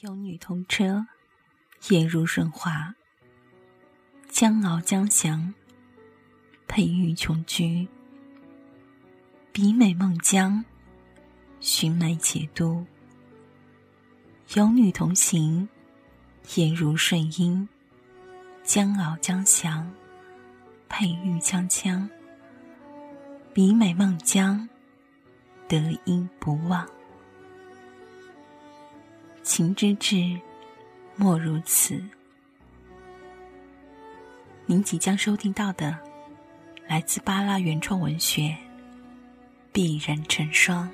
有女同车，颜如润滑。江翱江翔，佩玉琼居。比美孟姜，寻梅且都。有女同行，颜如顺英。江翱江翔，佩玉锵锵。比美孟姜，得音不忘。情之至，莫如此。您即将收听到的，来自巴拉原创文学《必然成双》。